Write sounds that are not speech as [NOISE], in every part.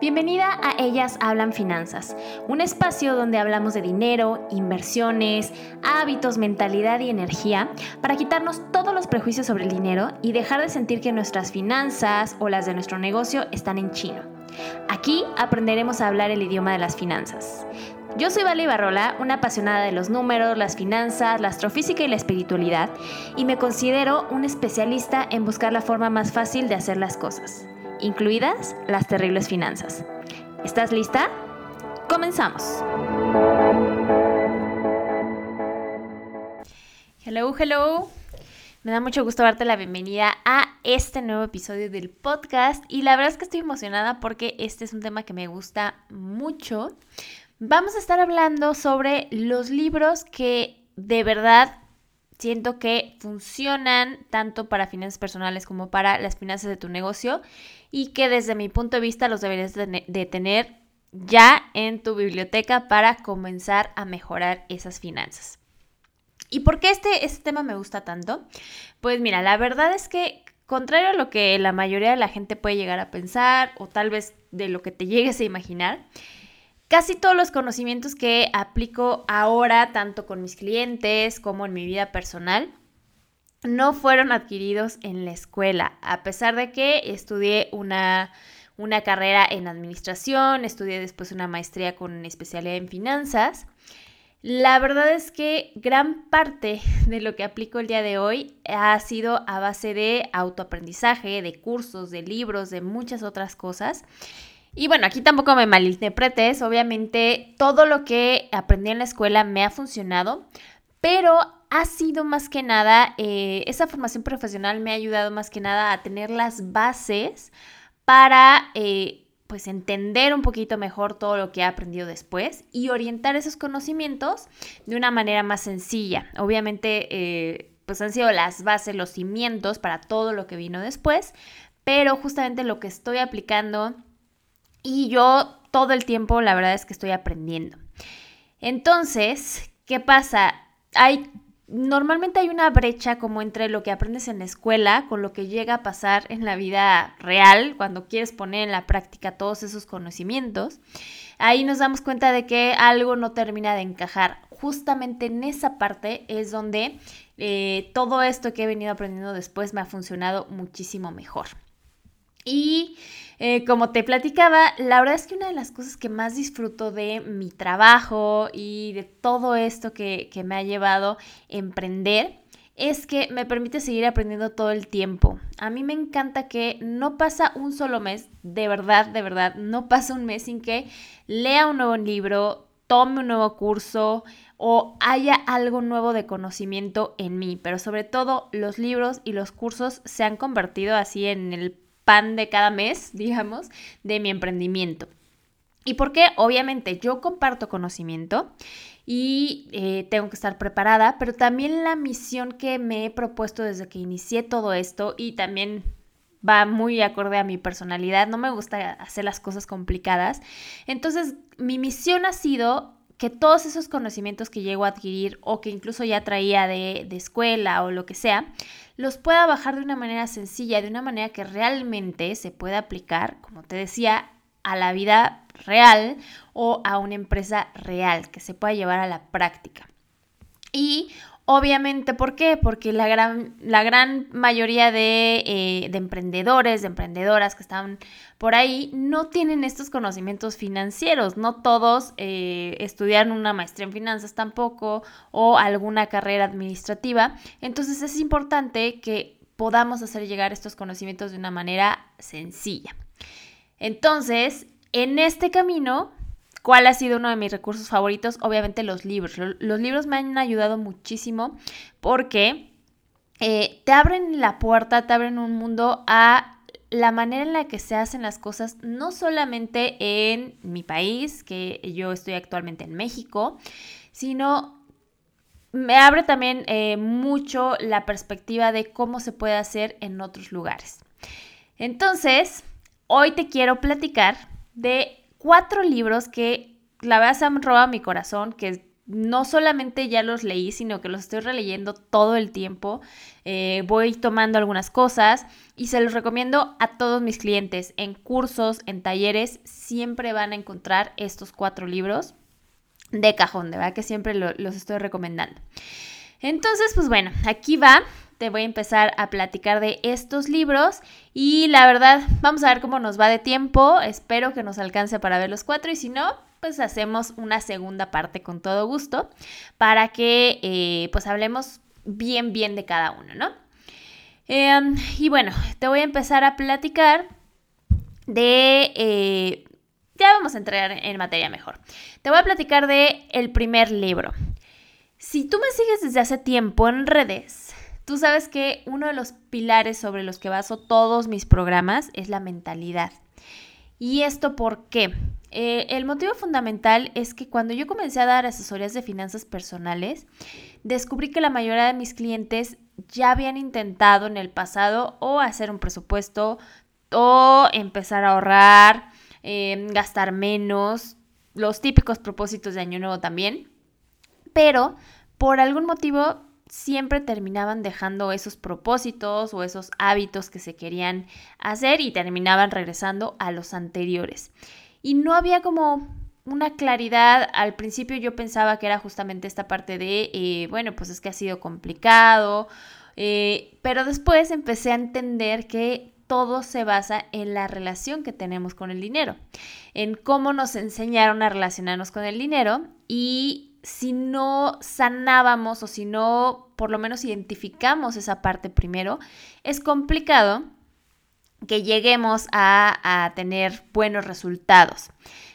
Bienvenida a Ellas Hablan Finanzas, un espacio donde hablamos de dinero, inversiones, hábitos, mentalidad y energía para quitarnos todos los prejuicios sobre el dinero y dejar de sentir que nuestras finanzas o las de nuestro negocio están en chino. Aquí aprenderemos a hablar el idioma de las finanzas. Yo soy Vale Barrola, una apasionada de los números, las finanzas, la astrofísica y la espiritualidad, y me considero un especialista en buscar la forma más fácil de hacer las cosas, incluidas las terribles finanzas. ¿Estás lista? Comenzamos. Hello, hello. Me da mucho gusto darte la bienvenida a este nuevo episodio del podcast y la verdad es que estoy emocionada porque este es un tema que me gusta mucho Vamos a estar hablando sobre los libros que de verdad siento que funcionan tanto para finanzas personales como para las finanzas de tu negocio y que desde mi punto de vista los deberías de tener ya en tu biblioteca para comenzar a mejorar esas finanzas. ¿Y por qué este, este tema me gusta tanto? Pues mira, la verdad es que contrario a lo que la mayoría de la gente puede llegar a pensar o tal vez de lo que te [LAUGHS] llegues a imaginar, Casi todos los conocimientos que aplico ahora, tanto con mis clientes como en mi vida personal, no fueron adquiridos en la escuela, a pesar de que estudié una, una carrera en administración, estudié después una maestría con especialidad en finanzas. La verdad es que gran parte [LAUGHS] de lo que aplico el día de hoy ha sido a base de autoaprendizaje, de cursos, de libros, de muchas otras cosas. Y bueno, aquí tampoco me malinterpretes, obviamente todo lo que aprendí en la escuela me ha funcionado, pero ha sido más que nada, eh, esa formación profesional me ha ayudado más que nada a tener las bases para... Eh, pues entender un poquito mejor todo lo que he aprendido después y orientar esos conocimientos de una manera más sencilla. Obviamente, eh, pues han sido las bases, los cimientos para todo lo que vino después, pero justamente lo que estoy aplicando y yo todo el tiempo la verdad es que estoy aprendiendo. Entonces, ¿qué pasa? Hay normalmente hay una brecha como entre lo que aprendes en la escuela con lo que llega a pasar en la vida real cuando quieres poner en la práctica todos esos conocimientos. Ahí nos damos cuenta de que algo no termina de encajar. Justamente en esa parte es donde eh, todo esto que he venido aprendiendo después me ha funcionado muchísimo mejor. Y eh, como te platicaba, la verdad es que una de las cosas que más disfruto de mi trabajo y de todo esto que, que me ha llevado a emprender es que me permite seguir aprendiendo todo el tiempo. A mí me encanta que no pasa un solo mes, de verdad, de verdad, no pasa un mes sin que lea un nuevo libro, tome un nuevo curso o haya algo nuevo de conocimiento en mí. Pero sobre todo los libros y los cursos se han convertido así en el pan de cada mes, [LAUGHS] digamos, de mi emprendimiento. ¿Y por qué? Obviamente yo comparto conocimiento y eh, tengo que estar preparada, pero también la misión que me he propuesto desde que inicié todo esto y también va muy acorde a mi personalidad, no me gusta hacer las cosas complicadas. Entonces, mi misión ha sido que todos esos conocimientos que llego a adquirir o que incluso ya traía de, de escuela o lo que sea, los pueda bajar de una manera sencilla, de una manera que realmente se pueda aplicar, como te decía, a la vida real o a una empresa real, que se pueda llevar a la práctica. Y Obviamente, ¿por qué? Porque la gran, la gran mayoría eh, de, emprendedores, de emprendedoras que están por ahí, no tienen estos conocimientos financieros. No todos eh, estudian una maestría en finanzas tampoco o alguna carrera administrativa. Entonces es importante que podamos hacer llegar estos conocimientos de una manera sencilla. Entonces, en este camino ¿Cuál ha sido uno de mis recursos favoritos? Obviamente los libros. Los libros me han ayudado muchísimo porque eh, te abren la puerta, te abren un mundo a la manera en la que se hacen las cosas, no solamente en mi país, que yo estoy actualmente en México, sino me abre también eh, mucho la perspectiva de cómo se puede hacer en otros lugares. Entonces, hoy te quiero platicar de cuatro libros que la verdad se han robado mi corazón, que no solamente ya los leí, sino que los estoy releyendo todo el tiempo. Eh, voy tomando algunas cosas y se los recomiendo a todos mis clientes. En cursos, en talleres, siempre van a encontrar estos cuatro libros de cajón, de verdad que siempre los estoy recomendando. Entonces, pues bueno, aquí va. Te voy a empezar a platicar de estos libros y la verdad, vamos a ver cómo nos va de tiempo. Espero que nos alcance para ver los cuatro y si no, pues hacemos una segunda parte con todo gusto para que eh, pues hablemos bien, bien de cada uno, ¿no? Em, y bueno, te voy a empezar a platicar de... Eh, ya vamos a entrar en materia mejor. Te voy a platicar de el primer libro. Si tú me sigues desde hace tiempo en redes, tú sabes que uno de los pilares sobre los que baso todos mis programas es la mentalidad. ¿Y esto por qué? Eh, el motivo fundamental es que cuando yo comencé a dar asesorías de finanzas personales, descubrí que la mayoría de mis clientes ya habían intentado en el pasado o hacer un presupuesto o empezar a ahorrar, em, gastar menos, los típicos propósitos de año nuevo también, pero por algún motivo siempre terminaban dejando esos propósitos o esos hábitos que se querían hacer y terminaban regresando a los anteriores y no había como una claridad. Al principio yo pensaba que era justamente esta parte de, eh, bueno, pues es que ha sido complicado, eh, pero después empecé a entender que todo se basa en la relación que tenemos con el dinero, en cómo nos enseñaron a relacionarnos con el dinero y si no sanábamos o si no por lo menos identificamos esa parte primero, es complicado que lleguemos a, tener buenos resultados.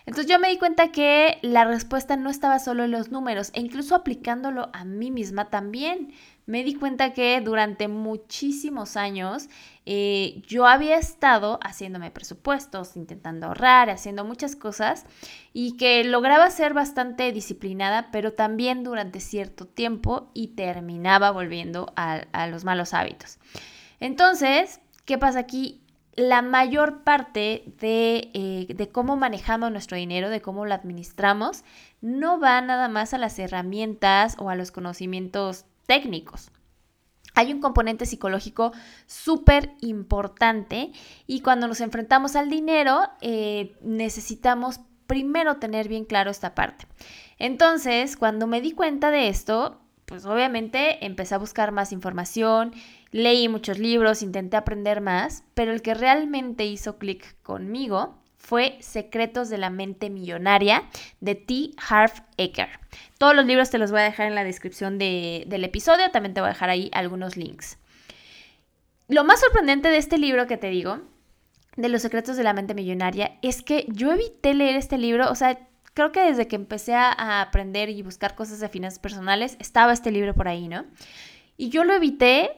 Entonces yo me di cuenta que la respuesta no estaba solo en los números e incluso aplicándolo a mí misma también. Me di cuenta que durante muchísimos años eh, yo había estado haciéndome presupuestos, intentando ahorrar, haciendo muchas cosas y que lograba ser bastante disciplinada, pero también durante cierto tiempo y terminaba volviendo a, los malos hábitos. Entonces, ¿qué pasa aquí? la mayor parte eh, de, cómo manejamos nuestro dinero, de cómo lo administramos, no va nada más a las herramientas o a los conocimientos técnicos. Hay un componente psicológico súper importante y cuando nos enfrentamos al dinero eh, necesitamos primero tener bien claro esta parte. Entonces, cuando me di cuenta de esto, pues obviamente empecé a buscar más información, leí muchos libros, intenté aprender más, pero el que realmente hizo clic conmigo fue Secretos de la Mente Millonaria de T. Harv Eker. Todos los libros te los voy a dejar en la descripción del episodio, también te voy a dejar ahí algunos links. Lo más sorprendente de este libro que te digo, de los secretos de la mente millonaria, es que yo evité leer este libro, o sea, creo que desde que empecé a aprender y buscar cosas de finanzas personales, estaba este libro por ahí, ¿no? Y yo lo evité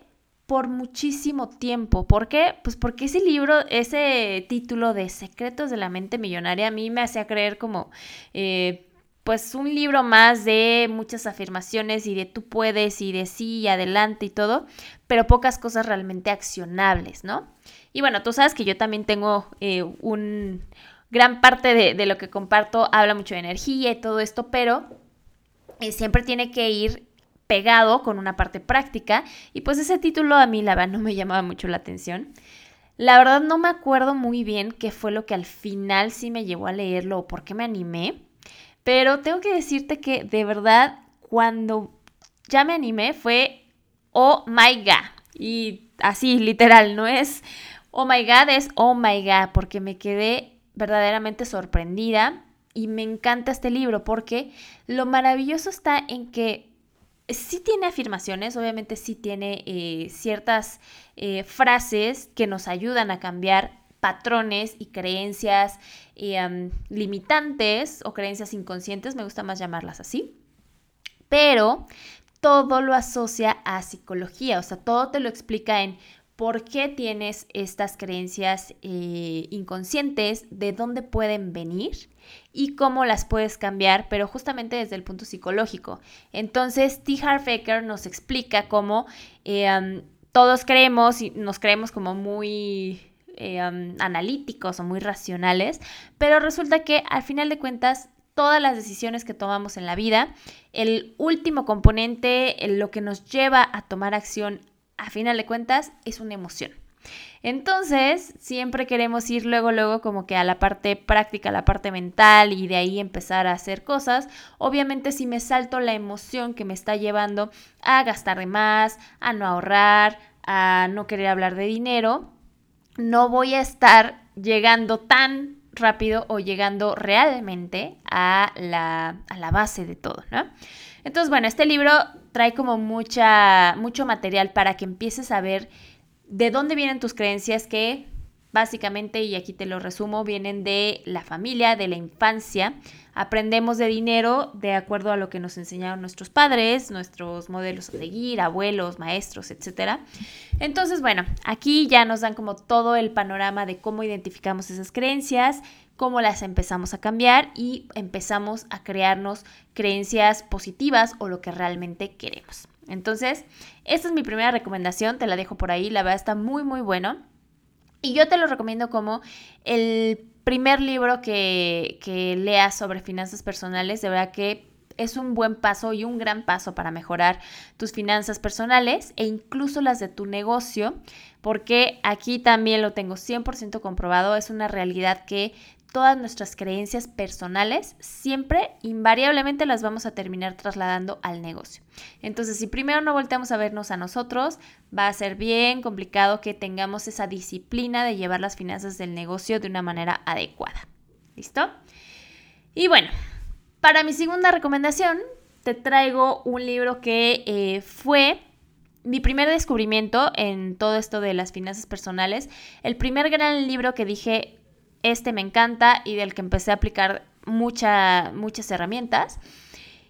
por muchísimo tiempo. ¿Por qué? Pues porque ese libro, ese título de Secretos de la Mente Millonaria, a mí me hacía creer como, eh, pues, un libro más de muchas afirmaciones y de tú puedes y de sí y adelante y todo, pero pocas cosas realmente accionables, ¿no? Y bueno, tú sabes que yo también tengo eh, un, gran parte de, lo que comparto habla mucho de energía y todo esto, pero eh, siempre tiene que ir pegado con una parte práctica. Y pues ese título a mí la verdad [LAUGHS] no me llamaba mucho la atención. La verdad no me acuerdo muy bien qué fue lo que al final sí me llevó a leerlo o por qué me animé, pero tengo que decirte que de verdad cuando ya me animé fue oh my god. Y así literal, no es oh my god, es oh my god porque me quedé verdaderamente sorprendida. Y me encanta este libro porque lo maravilloso está en que sí tiene afirmaciones, obviamente sí tiene eh, ciertas eh, frases que nos ayudan a cambiar patrones y creencias eh, limitantes o creencias inconscientes, me gusta más llamarlas así, pero todo lo asocia a psicología, o sea, todo te lo explica en por qué tienes estas creencias eh, inconscientes, de dónde pueden venir y cómo las puedes cambiar, pero justamente desde el punto psicológico. Entonces, T. Harfaker nos explica cómo eh, todos creemos y nos creemos como muy eh, analíticos o muy racionales, pero resulta que al final de cuentas todas las decisiones que tomamos en la vida, el último componente, lo que nos lleva a tomar acción, a final de cuentas, es una emoción. Entonces, siempre queremos ir luego, luego como que a la parte práctica, a la parte mental y de ahí empezar a hacer cosas. Obviamente, si me salto la emoción que me está llevando a gastar de más, a no ahorrar, a no querer hablar de dinero, no voy a estar llegando tan rápido o llegando realmente a la, a la base de todo, ¿no? Entonces, bueno, este libro trae como mucha, mucho material para que empieces a ver de dónde vienen tus creencias que básicamente, y aquí te lo resumo, vienen de la familia, de la infancia. Aprendemos de dinero de acuerdo a lo que nos enseñaron nuestros padres, nuestros modelos a seguir, abuelos, maestros, etc. Entonces, bueno, aquí ya nos dan como todo el panorama de cómo identificamos esas creencias, cómo las empezamos a cambiar y empezamos a crearnos creencias positivas o lo que realmente queremos. Entonces, esta es mi primera recomendación, te la dejo por ahí, la verdad está muy, muy bueno. Y yo te lo recomiendo como el primer libro que, que leas sobre finanzas personales. De verdad que es un buen paso y un gran paso para mejorar tus finanzas personales e incluso las de tu negocio, porque aquí también lo tengo 100% comprobado, es una realidad que todas nuestras creencias personales, siempre, invariablemente las vamos a terminar trasladando al negocio. Entonces, si primero no volteamos a vernos a nosotros, va a ser bien complicado que tengamos esa disciplina de llevar las finanzas del negocio de una manera adecuada. ¿Listo? Y bueno, para mi segunda recomendación, te traigo un libro que eh, fue mi primer descubrimiento en todo esto de las finanzas personales. El primer gran libro que dije, este me encanta y del que empecé a aplicar muchas herramientas.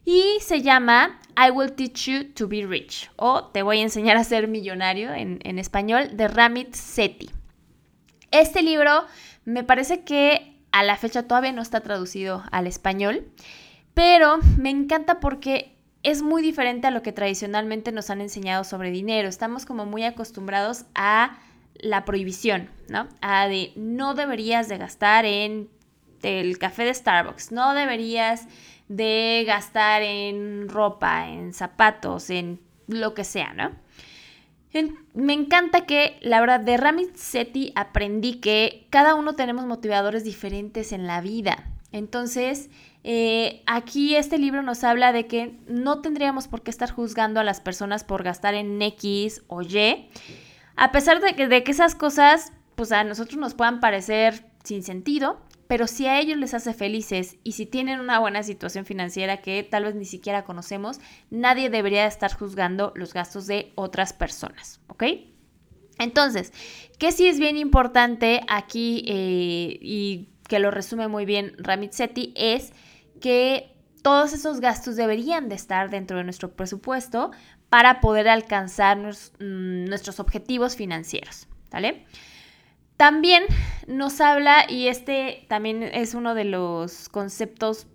Y se llama I Will Teach You to Be Rich o Te voy a enseñar a ser millonario en, en español de Ramit Sethi. Este libro me parece que a la fecha todavía no está traducido al español, pero me encanta porque es muy diferente a lo que tradicionalmente nos han enseñado sobre dinero. Estamos como muy acostumbrados a la prohibición, ¿no? A de no deberías de gastar en el café de Starbucks, no deberías de gastar en ropa, en zapatos, en lo que sea, ¿no? me encanta que, la verdad, de Ramit aprendí que cada uno tenemos motivadores diferentes en la vida. Entonces, eh, aquí este libro nos habla de que no tendríamos por qué estar juzgando a las personas por gastar en X o Y a pesar de que, que esas cosas, pues a nosotros nos puedan parecer sin sentido, pero si a ellos les hace felices y si tienen una buena situación financiera que tal vez ni siquiera conocemos, nadie debería estar juzgando los gastos de otras personas, ¿ok? Entonces, ¿qué sí es bien importante aquí eh, y que lo resume muy bien Ramit es que todos esos gastos deberían de estar dentro de nuestro presupuesto para poder alcanzar mm, nuestros objetivos financieros, ¿vale? También nos habla, y este también es uno de los conceptos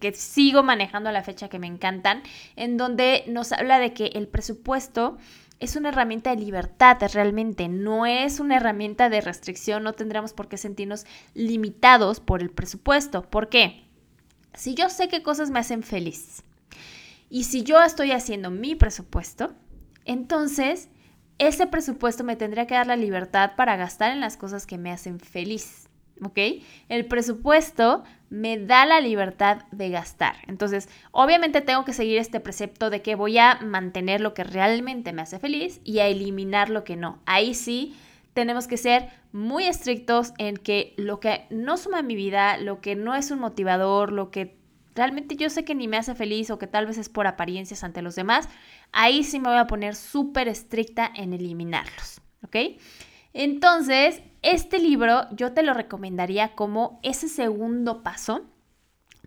que sigo manejando a la fecha que me encantan, en donde nos habla de que el presupuesto es una herramienta de libertad realmente, no es una herramienta de restricción, no tendremos por qué sentirnos limitados por el presupuesto. ¿Por qué? Si yo sé qué cosas me hacen feliz, y si yo estoy haciendo mi presupuesto, entonces ese presupuesto me tendría que dar la libertad para gastar en las cosas que me hacen feliz. ¿Ok? El presupuesto me da la libertad de gastar. Entonces, obviamente tengo que seguir este precepto de que voy a mantener lo que realmente me hace feliz y a eliminar lo que no. Ahí sí tenemos que ser muy estrictos en que lo que no suma mi vida, lo que no es un motivador, lo que realmente yo sé que ni me hace feliz o que tal vez es por apariencias ante los demás, ahí sí me voy a poner súper estricta en eliminarlos, ¿ok? Entonces, este libro yo te lo recomendaría como ese segundo paso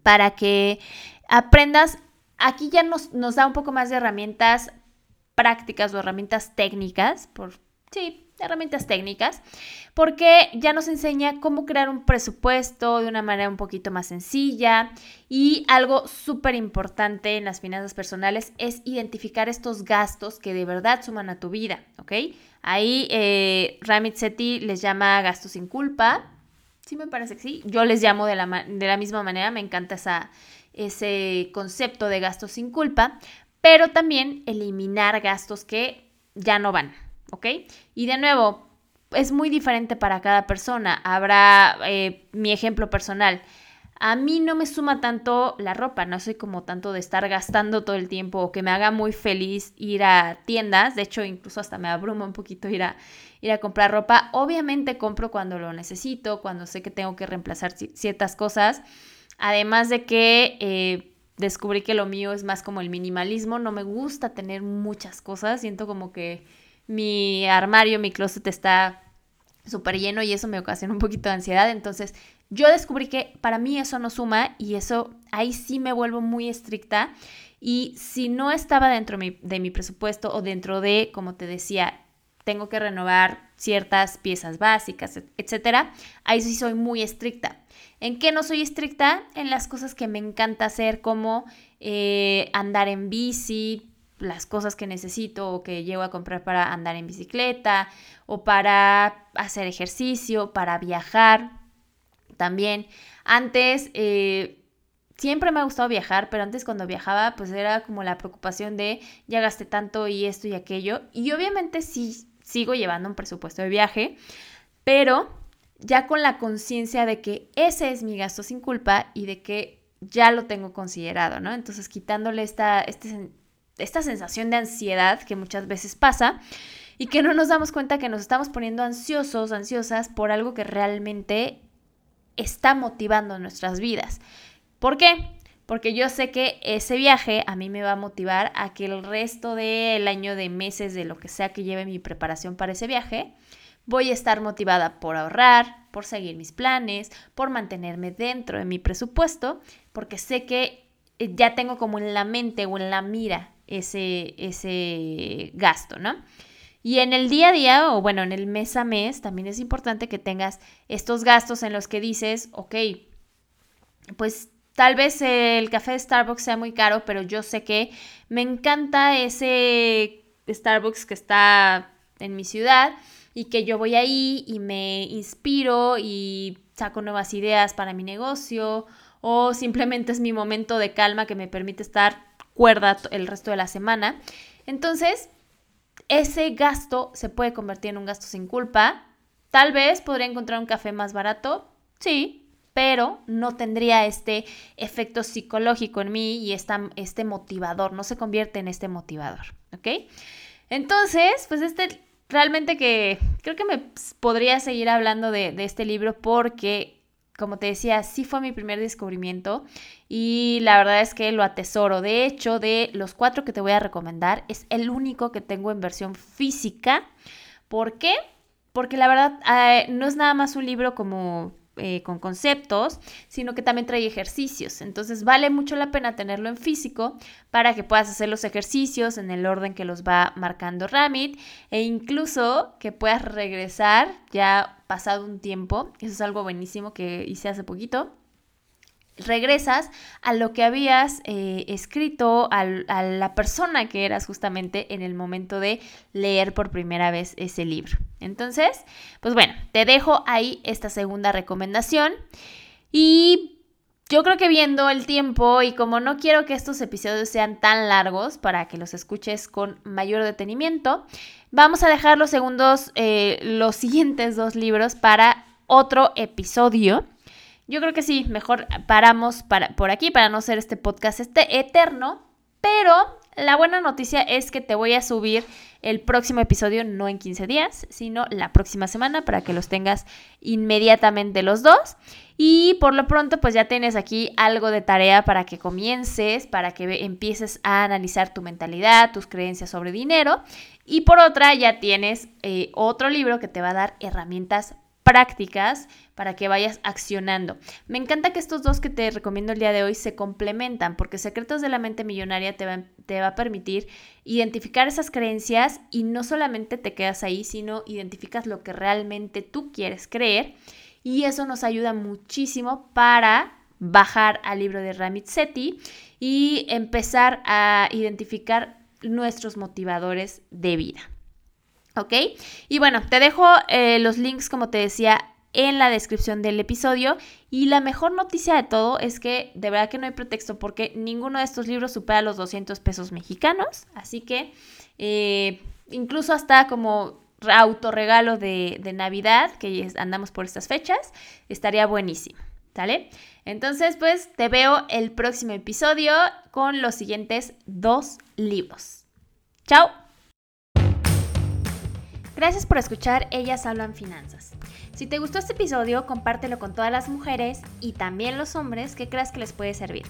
para que aprendas, aquí ya nos, nos da un poco más de herramientas prácticas o herramientas técnicas, por, sí, herramientas técnicas, porque ya nos enseña cómo crear un presupuesto de una manera un poquito más sencilla. Y algo súper importante en las finanzas personales es identificar estos gastos que de verdad suman a tu vida, ¿ok? Ahí eh, Ramit les llama gastos sin culpa. Sí, me parece que sí. Yo les llamo de la, de la misma manera, me encanta ese concepto de gastos sin culpa, pero también eliminar gastos que ya no van, ¿ok? Y de nuevo, es muy diferente para cada persona. Habrá eh, mi ejemplo personal. A mí no me suma tanto la ropa, no soy como tanto de estar gastando todo el tiempo o que me haga muy feliz ir a tiendas. De hecho, incluso hasta me abruma un poquito ir a, ir a comprar ropa. Obviamente compro cuando lo necesito, cuando sé que tengo que reemplazar ciertas cosas. Además de que eh, descubrí que lo mío es más como el minimalismo. No me gusta tener muchas cosas. Siento como que mi armario, mi closet está súper lleno y eso me ocasiona un poquito de ansiedad. Entonces yo descubrí que para mí eso no suma y eso ahí sí me vuelvo muy estricta. Y si no estaba dentro de mi, presupuesto o dentro de, como te decía, tengo que renovar ciertas piezas básicas, etcétera, ahí sí soy muy estricta. ¿En qué no soy estricta? En las cosas que me encanta hacer, como eh, andar en bici, las cosas que necesito o que llevo a comprar para andar en bicicleta o para hacer ejercicio, para viajar. También antes eh, siempre me ha gustado viajar, pero antes cuando viajaba pues era como la preocupación de ya gasté tanto y esto y aquello. Y obviamente sí sigo llevando un presupuesto de viaje, pero ya con la conciencia de que ese es mi gasto sin culpa y de que ya lo tengo considerado, ¿no? Entonces quitándole esta, este, esta sensación de ansiedad que muchas veces pasa y que no nos damos cuenta que nos estamos poniendo ansiosos, ansiosas por algo que realmente está motivando nuestras vidas. ¿Por qué? Porque yo sé que ese viaje a mí me va a motivar a que el resto del año, de meses, de lo que sea que lleve mi preparación para ese viaje, voy a estar motivada por ahorrar, por seguir mis planes, por mantenerme dentro de mi presupuesto, porque sé que eh, ya tengo como en la mente o en la mira ese, ese gasto, ¿no? Y en el día a día, o bueno, en el mes a mes, también es importante que tengas estos gastos en los que dices, ok, pues tal vez el café de Starbucks sea muy caro, pero yo sé que me encanta ese Starbucks que está en mi ciudad y que yo voy ahí y me inspiro y saco nuevas ideas para mi negocio o simplemente es mi momento de calma que me permite estar cuerda el resto de la semana. Entonces, ese gasto se puede convertir en un gasto sin culpa. Tal vez podría encontrar un café más barato, sí, pero no tendría este efecto psicológico en mí y este motivador, no se convierte en este motivador, ¿ok? Entonces, pues este realmente que creo que me podría seguir hablando de este libro porque como te decía, sí fue mi primer descubrimiento y la verdad es que lo atesoro. De hecho, de los cuatro que te voy a recomendar, es el único que tengo en versión física. ¿Por qué? Porque la verdad eh, no es nada más un libro como eh, con conceptos, sino que también trae ejercicios. Entonces vale mucho la pena tenerlo en físico para que puedas hacer los ejercicios en el orden que los va marcando Ramit e incluso que puedas regresar ya pasado un tiempo. Eso es algo buenísimo que hice hace poquito regresas a lo que habías eh, escrito, a, la persona que eras justamente en el momento de leer por primera vez ese libro. Entonces, pues bueno, te dejo ahí esta segunda recomendación y yo creo que viendo el tiempo y como no quiero que estos episodios sean tan largos para que los escuches con mayor detenimiento, vamos a dejar los segundos, eh, los siguientes dos libros para otro episodio. Yo creo que sí, mejor paramos para, por aquí para no ser este podcast este eterno, pero la buena noticia es que te voy a subir el próximo episodio no en 15 días, sino la próxima semana para que los tengas inmediatamente los dos. Y por lo pronto pues ya tienes aquí algo de tarea para que comiences, para que empieces a analizar tu mentalidad, tus creencias sobre dinero. Y por otra ya tienes eh, otro libro que te va a dar herramientas prácticas para que vayas accionando. Me encanta que estos dos que te recomiendo el día de hoy se complementan porque Secretos de la Mente Millonaria te va, te va a permitir identificar esas creencias y no solamente te quedas ahí, sino identificas lo que realmente tú quieres creer y eso nos ayuda muchísimo para bajar al libro de Ramit Sethi y empezar a identificar nuestros motivadores de vida. ¿Ok? Y bueno, te dejo eh, los links, como te decía, en la descripción del episodio. Y la mejor noticia de todo es que de verdad que no hay pretexto porque ninguno de estos libros supera los 200 pesos mexicanos. Así que eh, incluso hasta como autorregalo de, de Navidad, que andamos por estas fechas, estaría buenísimo. ¿Sale? Entonces, pues te veo el próximo episodio con los siguientes dos libros. ¡Chao! Gracias por escuchar Ellas Hablan Finanzas. Si te gustó este episodio, compártelo con todas las mujeres y también los hombres que creas que les puede servir.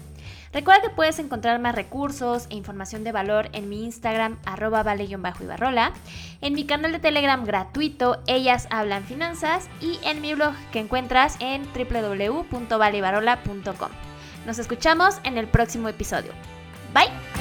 Recuerda que puedes encontrar más recursos e información de valor en mi Instagram, arroba vale-ibarrola, en mi canal de Telegram gratuito, Ellas Hablan Finanzas, y en mi blog que encuentras en www.valeibarola.com. Nos escuchamos en el próximo episodio. Bye.